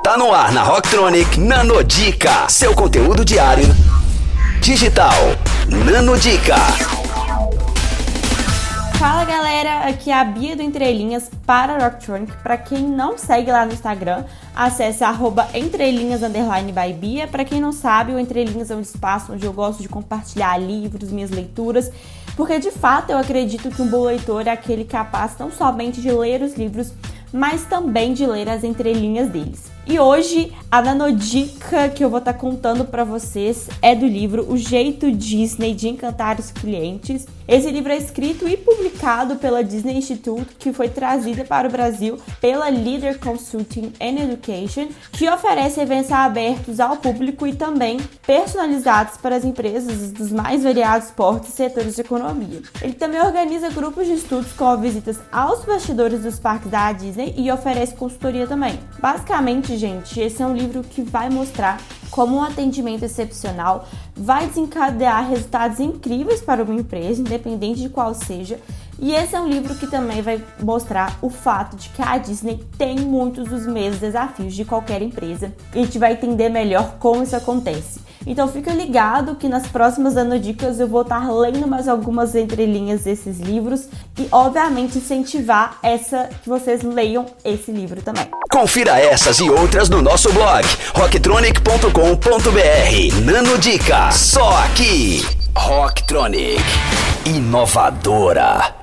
Tá no ar na Rocktronic Nanodica, seu conteúdo diário digital. Nanodica. Fala galera, aqui é a Bia do Entrelinhas para Rocktronic. Para quem não segue lá no Instagram, acesse arroba entrelinhas by Bia. Para quem não sabe, o Entrelinhas é um espaço onde eu gosto de compartilhar livros, minhas leituras, porque de fato eu acredito que um bom leitor é aquele capaz não somente de ler os livros, mas também de ler as entrelinhas deles. E hoje a nanodica que eu vou estar tá contando para vocês é do livro O Jeito Disney de Encantar os Clientes. Esse livro é escrito e publicado pela Disney Institute, que foi trazida para o Brasil pela Leader Consulting and Education, que oferece eventos abertos ao público e também personalizados para as empresas dos mais variados portos e setores de economia. Ele também organiza grupos de estudos com visitas aos bastidores dos parques da Disney e oferece consultoria também. Basicamente, gente, esse é um livro que vai mostrar como um atendimento excepcional vai desencadear resultados incríveis para uma empresa, independente de qual seja. E esse é um livro que também vai mostrar o fato de que a Disney tem muitos dos mesmos desafios de qualquer empresa. E a gente vai entender melhor como isso acontece. Então fica ligado que nas próximas Dicas eu vou estar lendo mais algumas entrelinhas desses livros e obviamente incentivar essa que vocês leiam esse livro também. Confira essas e outras no nosso blog rocktronic.com.br. Nano Dica, só aqui. Rocktronic, inovadora.